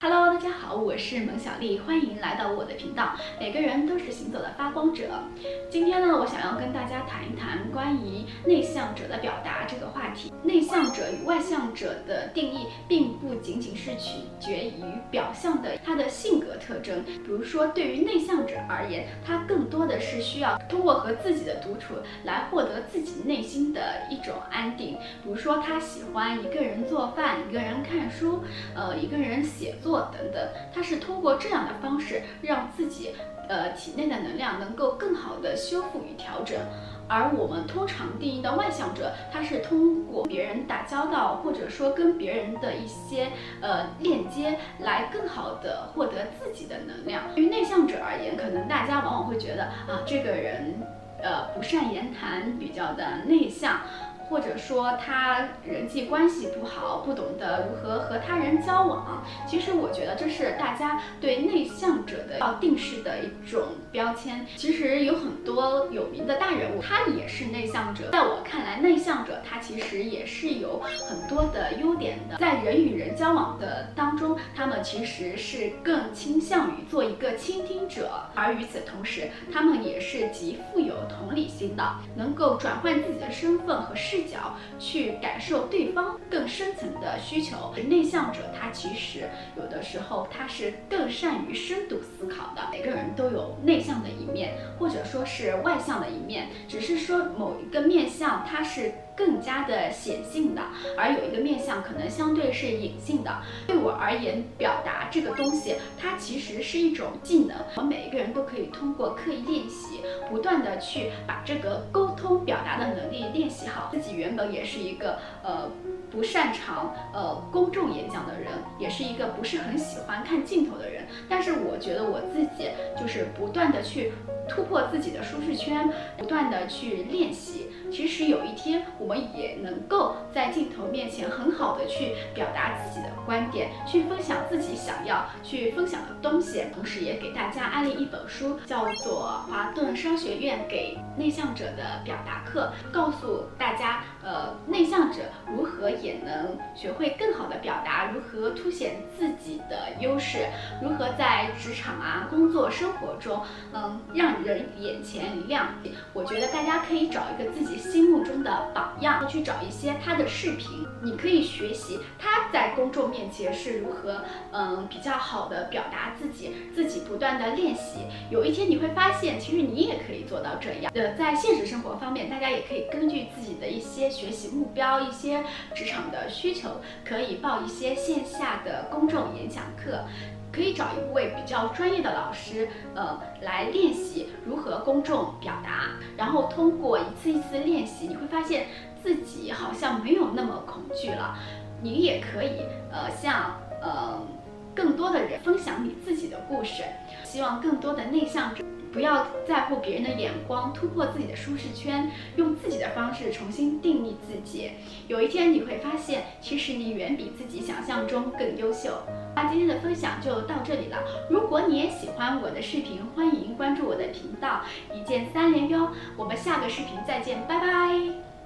Hello，大家好，我是蒙小丽，欢迎来到我的频道。每个人都是行走的发光者。今天呢，我想要跟大家谈一谈关于内向者的表达这个话题。内向者与外向者的定义，并不仅仅是取决于表象的他的性格特征。比如说，对于内向者而言，他更多的是需要通过和自己的独处来获得自己内心的一种安定。比如说，他喜欢一个人做饭，一个人看书，呃，一个人写作。做等等，他是通过这样的方式让自己呃体内的能量能够更好的修复与调整，而我们通常定义的外向者，他是通过别人打交道，或者说跟别人的一些呃链接，来更好的获得自己的能量。对于内向者而言，可能大家往往会觉得啊，这个人呃不善言谈，比较的内向。或者说他人际关系不好，不懂得如何和他人交往。其实我觉得这是大家对内向者的要定式的一种标签。其实有很多有名的大人物，他也是内向者。在我看来，内向者他其实也是有很多的优点的。在人与人交往的当中，他们其实是更倾向于做一个倾听者，而与此同时，他们也是极富有同理心的，能够转换自己的身份和视。视角去感受对方更深层的需求。内向者他其实有的时候他是更善于深度思考的。每个人都有内向的一面，或者说是外向的一面，只是说某一个面相它是。更加的显性的，而有一个面相可能相对是隐性的。对我而言，表达这个东西，它其实是一种技能。我们每一个人都可以通过刻意练习，不断的去把这个沟通表达的能力练习好。自己原本也是一个呃不擅长呃公众演讲的人，也是一个不是很喜欢看镜头的人。但是我觉得我自己就是不断的去突破自己的舒适圈，不断的去练习。其实有一天，我们也能够在镜头面前很好的去表达自己的观点，去分享自己想要去分享的东西。同时，也给大家安利一本书，叫做《华顿商学院给内向者的表达课》，告诉大家，呃，内向者如何也能学会更好的表达，如何凸显自己的优势，如何在职场啊、工作生活中，嗯，让人眼前一亮。我觉得大家可以找一个自己。心目中的榜样，去找一些他的视频，你可以学习他在公众面前是如何，嗯，比较好的表达自己，自己不断的练习，有一天你会发现，其实你也可以做到这样。呃，在现实生活方面，大家也可以根据自己的一些学习目标、一些职场的需求，可以报一些线下的公众演讲课。可以找一位比较专业的老师，呃，来练习如何公众表达。然后通过一次一次的练习，你会发现自己好像没有那么恐惧了。你也可以，呃，向呃更多的人分享你自己的故事。希望更多的内向者。不要在乎别人的眼光，突破自己的舒适圈，用自己的方式重新定义自己。有一天你会发现，其实你远比自己想象中更优秀。那今天的分享就到这里了。如果你也喜欢我的视频，欢迎关注我的频道，一键三连哟。我们下个视频再见，拜拜。